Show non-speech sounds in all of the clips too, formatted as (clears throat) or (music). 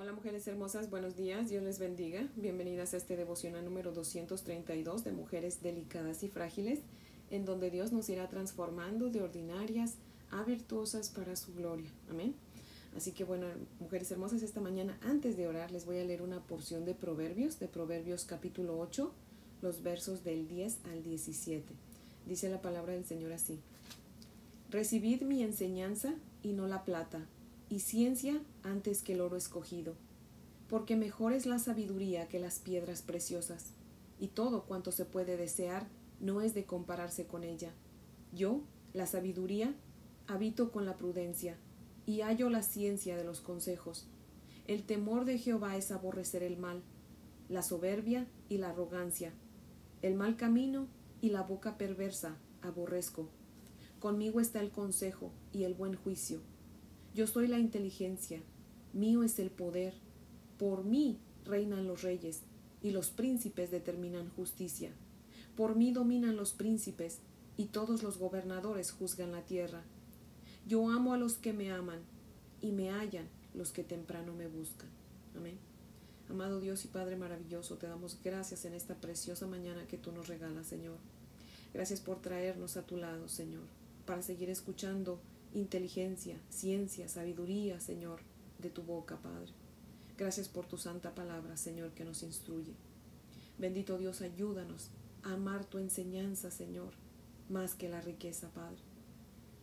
Hola mujeres hermosas, buenos días, Dios les bendiga. Bienvenidas a este devocional número 232 de Mujeres Delicadas y Frágiles, en donde Dios nos irá transformando de ordinarias a virtuosas para su gloria. Amén. Así que bueno, mujeres hermosas, esta mañana antes de orar les voy a leer una porción de Proverbios, de Proverbios capítulo 8, los versos del 10 al 17. Dice la palabra del Señor así. Recibid mi enseñanza y no la plata y ciencia antes que el oro escogido, porque mejor es la sabiduría que las piedras preciosas, y todo cuanto se puede desear no es de compararse con ella. Yo, la sabiduría, habito con la prudencia, y hallo la ciencia de los consejos. El temor de Jehová es aborrecer el mal, la soberbia y la arrogancia, el mal camino y la boca perversa aborrezco. Conmigo está el consejo y el buen juicio yo soy la inteligencia, mío es el poder, por mí reinan los reyes, y los príncipes determinan justicia. Por mí dominan los príncipes, y todos los gobernadores juzgan la tierra. Yo amo a los que me aman, y me hallan los que temprano me buscan. Amén. Amado Dios y Padre maravilloso, te damos gracias en esta preciosa mañana que tú nos regalas, Señor. Gracias por traernos a tu lado, Señor, para seguir escuchando inteligencia, ciencia, sabiduría, Señor, de tu boca, Padre. Gracias por tu santa palabra, Señor, que nos instruye. Bendito Dios, ayúdanos a amar tu enseñanza, Señor, más que la riqueza, Padre.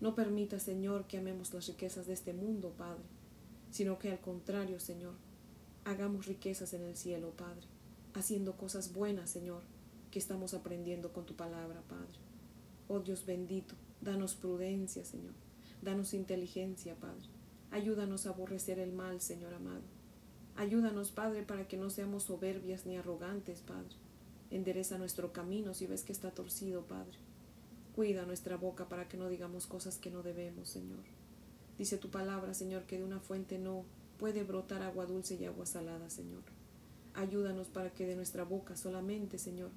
No permita, Señor, que amemos las riquezas de este mundo, Padre, sino que al contrario, Señor, hagamos riquezas en el cielo, Padre, haciendo cosas buenas, Señor, que estamos aprendiendo con tu palabra, Padre. Oh Dios bendito, danos prudencia, Señor Danos inteligencia, Padre. Ayúdanos a aborrecer el mal, Señor amado. Ayúdanos, Padre, para que no seamos soberbias ni arrogantes, Padre. Endereza nuestro camino si ves que está torcido, Padre. Cuida nuestra boca para que no digamos cosas que no debemos, Señor. Dice tu palabra, Señor, que de una fuente no puede brotar agua dulce y agua salada, Señor. Ayúdanos para que de nuestra boca solamente, Señor,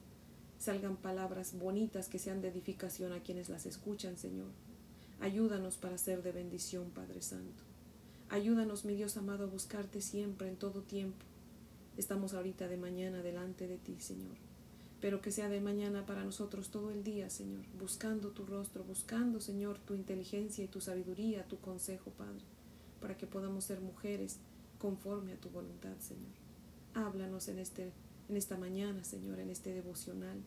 salgan palabras bonitas que sean de edificación a quienes las escuchan, Señor. Ayúdanos para ser de bendición, Padre Santo. Ayúdanos, mi Dios amado, a buscarte siempre, en todo tiempo. Estamos ahorita de mañana delante de ti, Señor. Pero que sea de mañana para nosotros todo el día, Señor, buscando tu rostro, buscando, Señor, tu inteligencia y tu sabiduría, tu consejo, Padre, para que podamos ser mujeres conforme a tu voluntad, Señor. Háblanos en, este, en esta mañana, Señor, en este devocional,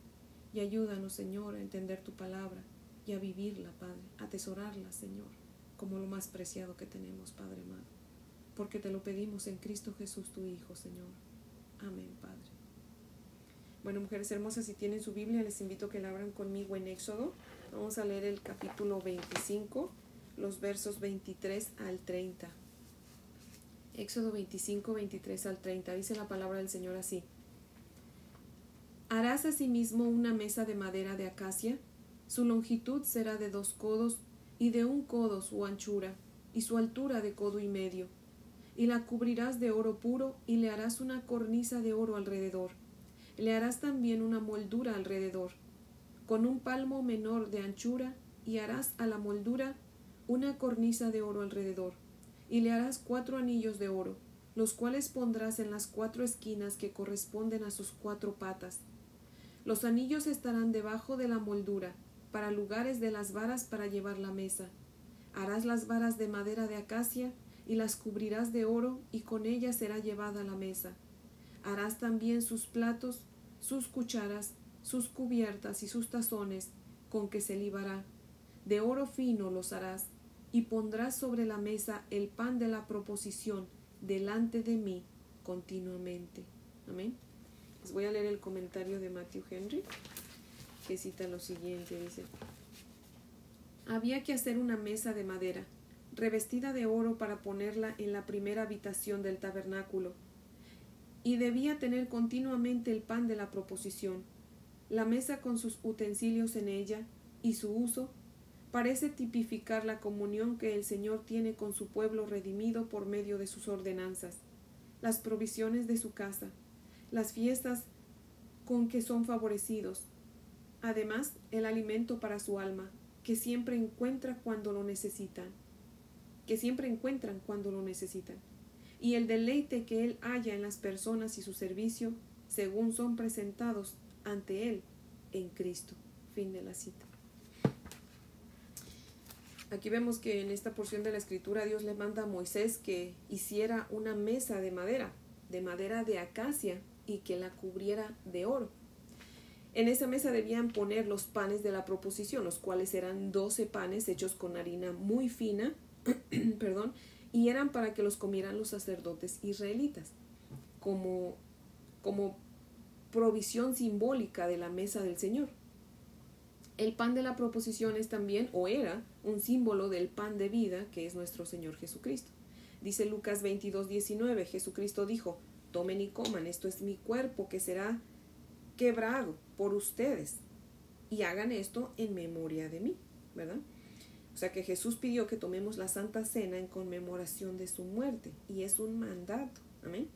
y ayúdanos, Señor, a entender tu palabra y a vivirla, Padre, atesorarla, Señor, como lo más preciado que tenemos, Padre amado. Porque te lo pedimos en Cristo Jesús, tu Hijo, Señor. Amén, Padre. Bueno, mujeres hermosas, si tienen su Biblia, les invito a que la abran conmigo en Éxodo. Vamos a leer el capítulo 25, los versos 23 al 30. Éxodo 25, 23 al 30. Dice la palabra del Señor así. Harás asimismo una mesa de madera de acacia su longitud será de dos codos y de un codo su anchura, y su altura de codo y medio. Y la cubrirás de oro puro y le harás una cornisa de oro alrededor. Le harás también una moldura alrededor, con un palmo menor de anchura, y harás a la moldura una cornisa de oro alrededor. Y le harás cuatro anillos de oro, los cuales pondrás en las cuatro esquinas que corresponden a sus cuatro patas. Los anillos estarán debajo de la moldura, para lugares de las varas para llevar la mesa. Harás las varas de madera de acacia y las cubrirás de oro y con ellas será llevada la mesa. Harás también sus platos, sus cucharas, sus cubiertas y sus tazones con que se libará. De oro fino los harás y pondrás sobre la mesa el pan de la proposición delante de mí continuamente. Amén. Les voy a leer el comentario de Matthew Henry que cita lo siguiente, dice, había que hacer una mesa de madera, revestida de oro para ponerla en la primera habitación del tabernáculo, y debía tener continuamente el pan de la proposición. La mesa con sus utensilios en ella y su uso parece tipificar la comunión que el Señor tiene con su pueblo redimido por medio de sus ordenanzas, las provisiones de su casa, las fiestas con que son favorecidos, Además, el alimento para su alma, que siempre encuentra cuando lo necesitan, que siempre encuentran cuando lo necesitan. y el deleite que Él haya en las personas y su servicio según son presentados ante Él en Cristo. Fin de la cita. Aquí vemos que en esta porción de la escritura Dios le manda a Moisés que hiciera una mesa de madera, de madera de acacia, y que la cubriera de oro. En esa mesa debían poner los panes de la proposición, los cuales eran doce panes hechos con harina muy fina, (clears throat) perdón, y eran para que los comieran los sacerdotes israelitas, como, como provisión simbólica de la mesa del Señor. El pan de la proposición es también, o era, un símbolo del pan de vida que es nuestro Señor Jesucristo. Dice Lucas 22, 19, Jesucristo dijo, tomen y coman, esto es mi cuerpo que será quebrado por ustedes y hagan esto en memoria de mí, ¿verdad? O sea que Jesús pidió que tomemos la Santa Cena en conmemoración de su muerte y es un mandato, amén.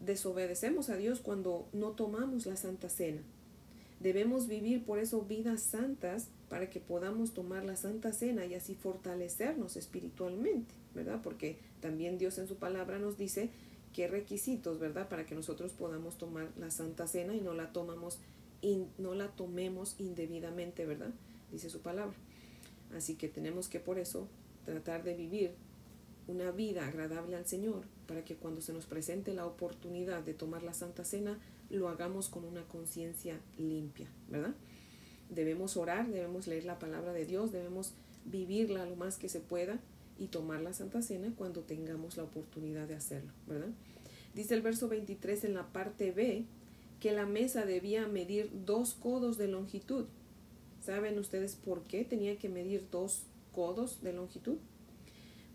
desobedecemos a Dios cuando no tomamos la Santa Cena. Debemos vivir por eso vidas santas para que podamos tomar la Santa Cena y así fortalecernos espiritualmente, ¿verdad? Porque también Dios en su palabra nos dice qué requisitos, ¿verdad? Para que nosotros podamos tomar la Santa Cena y no la tomamos no la tomemos indebidamente, ¿verdad? Dice su palabra. Así que tenemos que por eso tratar de vivir una vida agradable al Señor para que cuando se nos presente la oportunidad de tomar la Santa Cena lo hagamos con una conciencia limpia, ¿verdad? Debemos orar, debemos leer la palabra de Dios, debemos vivirla lo más que se pueda y tomar la Santa Cena cuando tengamos la oportunidad de hacerlo, ¿verdad? Dice el verso 23 en la parte B que la mesa debía medir dos codos de longitud. ¿Saben ustedes por qué tenía que medir dos codos de longitud?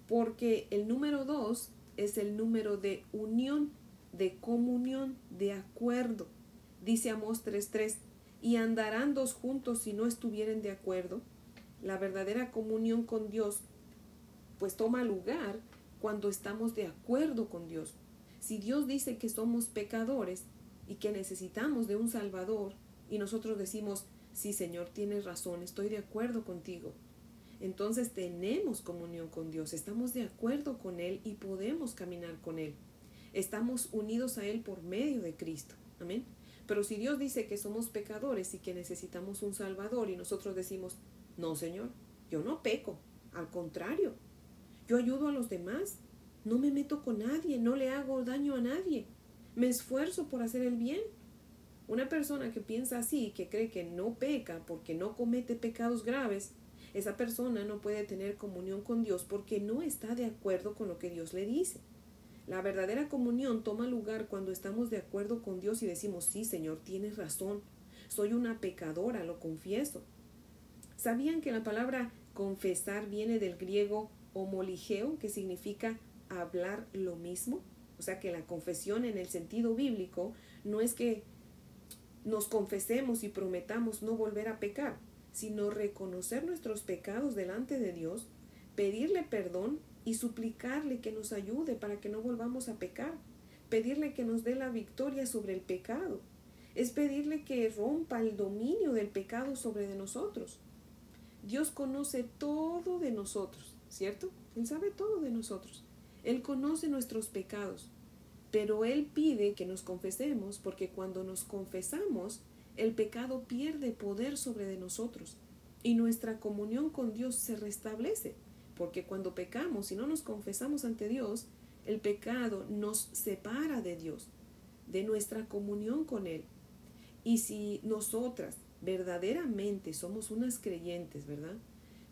Porque el número dos es el número de unión, de comunión, de acuerdo. Dice Amós 3.3, y andarán dos juntos si no estuvieren de acuerdo. La verdadera comunión con Dios pues toma lugar cuando estamos de acuerdo con Dios. Si Dios dice que somos pecadores y que necesitamos de un Salvador y nosotros decimos, sí Señor, tienes razón, estoy de acuerdo contigo, entonces tenemos comunión con Dios, estamos de acuerdo con Él y podemos caminar con Él. Estamos unidos a Él por medio de Cristo. Amén. Pero si Dios dice que somos pecadores y que necesitamos un Salvador y nosotros decimos, no Señor, yo no peco, al contrario, yo ayudo a los demás. No me meto con nadie, no le hago daño a nadie. Me esfuerzo por hacer el bien. Una persona que piensa así, que cree que no peca porque no comete pecados graves, esa persona no puede tener comunión con Dios porque no está de acuerdo con lo que Dios le dice. La verdadera comunión toma lugar cuando estamos de acuerdo con Dios y decimos, sí, Señor, tienes razón, soy una pecadora, lo confieso. ¿Sabían que la palabra confesar viene del griego homoligeo, que significa hablar lo mismo. O sea que la confesión en el sentido bíblico no es que nos confesemos y prometamos no volver a pecar, sino reconocer nuestros pecados delante de Dios, pedirle perdón y suplicarle que nos ayude para que no volvamos a pecar, pedirle que nos dé la victoria sobre el pecado, es pedirle que rompa el dominio del pecado sobre de nosotros. Dios conoce todo de nosotros ¿cierto? Él sabe todo de nosotros. Él conoce nuestros pecados, pero Él pide que nos confesemos porque cuando nos confesamos, el pecado pierde poder sobre de nosotros y nuestra comunión con Dios se restablece, porque cuando pecamos y no nos confesamos ante Dios, el pecado nos separa de Dios, de nuestra comunión con Él. Y si nosotras verdaderamente somos unas creyentes, ¿verdad?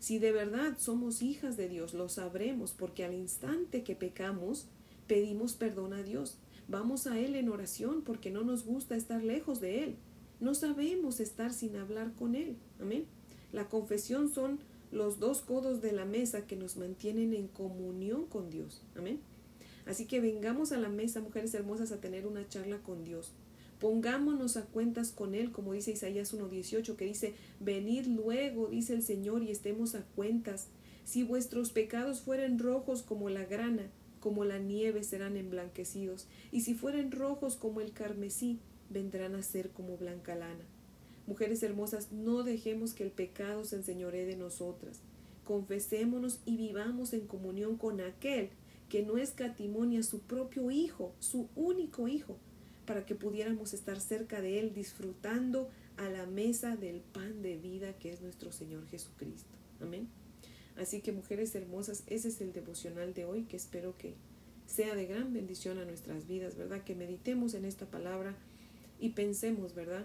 Si de verdad somos hijas de Dios, lo sabremos porque al instante que pecamos, pedimos perdón a Dios. Vamos a Él en oración porque no nos gusta estar lejos de Él. No sabemos estar sin hablar con Él. Amén. La confesión son los dos codos de la mesa que nos mantienen en comunión con Dios. Amén. Así que vengamos a la mesa, mujeres hermosas, a tener una charla con Dios. Pongámonos a cuentas con Él, como dice Isaías 1.18, que dice, venid luego, dice el Señor, y estemos a cuentas. Si vuestros pecados fueren rojos como la grana, como la nieve serán emblanquecidos, y si fueren rojos como el carmesí, vendrán a ser como blanca lana. Mujeres hermosas, no dejemos que el pecado se enseñoree de nosotras. Confesémonos y vivamos en comunión con aquel que no escatimonia su propio hijo, su único hijo, para que pudiéramos estar cerca de él disfrutando a la mesa del pan de vida que es nuestro Señor Jesucristo. Amén. Así que mujeres hermosas, ese es el devocional de hoy que espero que sea de gran bendición a nuestras vidas, ¿verdad? Que meditemos en esta palabra y pensemos, ¿verdad?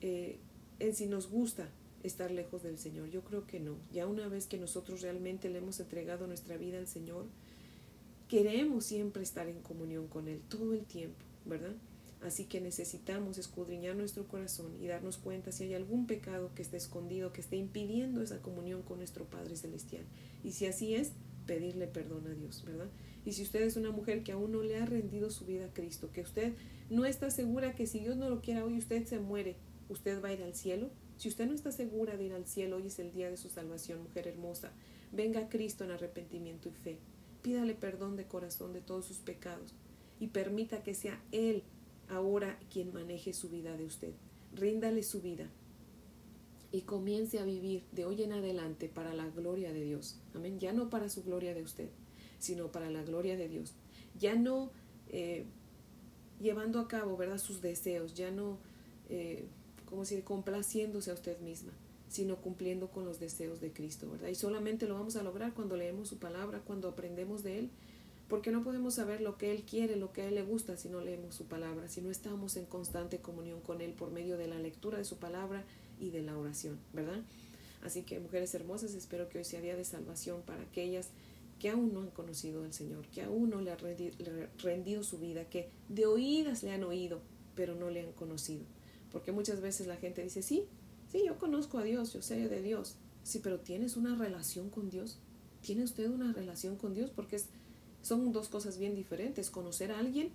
Eh, en si nos gusta estar lejos del Señor. Yo creo que no. Ya una vez que nosotros realmente le hemos entregado nuestra vida al Señor, queremos siempre estar en comunión con Él todo el tiempo, ¿verdad? Así que necesitamos escudriñar nuestro corazón y darnos cuenta si hay algún pecado que esté escondido, que esté impidiendo esa comunión con nuestro Padre Celestial. Y si así es, pedirle perdón a Dios, ¿verdad? Y si usted es una mujer que aún no le ha rendido su vida a Cristo, que usted no está segura que si Dios no lo quiera hoy usted se muere, usted va a ir al cielo. Si usted no está segura de ir al cielo, hoy es el día de su salvación, mujer hermosa. Venga a Cristo en arrepentimiento y fe. Pídale perdón de corazón de todos sus pecados y permita que sea Él ahora quien maneje su vida de usted. Ríndale su vida y comience a vivir de hoy en adelante para la gloria de Dios. Amén. Ya no para su gloria de usted, sino para la gloria de Dios. Ya no eh, llevando a cabo, ¿verdad? Sus deseos, ya no, eh, como si complaciéndose a usted misma, sino cumpliendo con los deseos de Cristo, ¿verdad? Y solamente lo vamos a lograr cuando leemos su palabra, cuando aprendemos de Él porque no podemos saber lo que Él quiere, lo que a Él le gusta si no leemos su palabra, si no estamos en constante comunión con Él por medio de la lectura de su palabra y de la oración, ¿verdad? Así que mujeres hermosas, espero que hoy sea día de salvación para aquellas que aún no han conocido al Señor, que aún no le han rendido su vida, que de oídas le han oído, pero no le han conocido. Porque muchas veces la gente dice, sí, sí, yo conozco a Dios, yo sé de Dios. Sí, pero ¿tienes una relación con Dios? ¿Tiene usted una relación con Dios? Porque es son dos cosas bien diferentes, conocer a alguien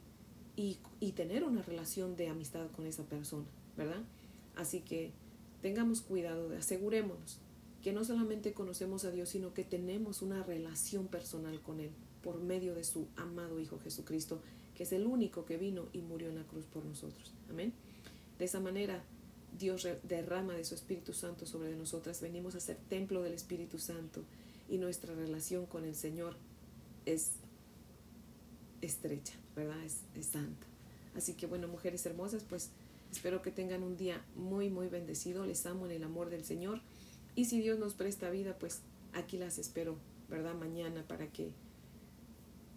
y, tener una relación de amistad con esa persona, ¿verdad? Así que tengamos cuidado, asegurémonos que no solamente conocemos a Dios, sino que tenemos una relación personal con Él por medio de su amado Hijo Jesucristo, que es el único que vino y murió en la cruz por nosotros. Amén. De esa manera, Dios derrama de su Espíritu Santo sobre nosotras. Venimos a ser templo del Espíritu Santo y nuestra relación con el Señor es estrecha, ¿verdad? Es, santa. Así que bueno, mujeres hermosas, pues espero que tengan un día muy, muy bendecido. Les amo en el amor del Señor. Y si Dios nos presta vida, pues aquí las espero, ¿verdad? Mañana para que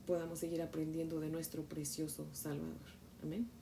podamos seguir aprendiendo de nuestro precioso Salvador. Amén.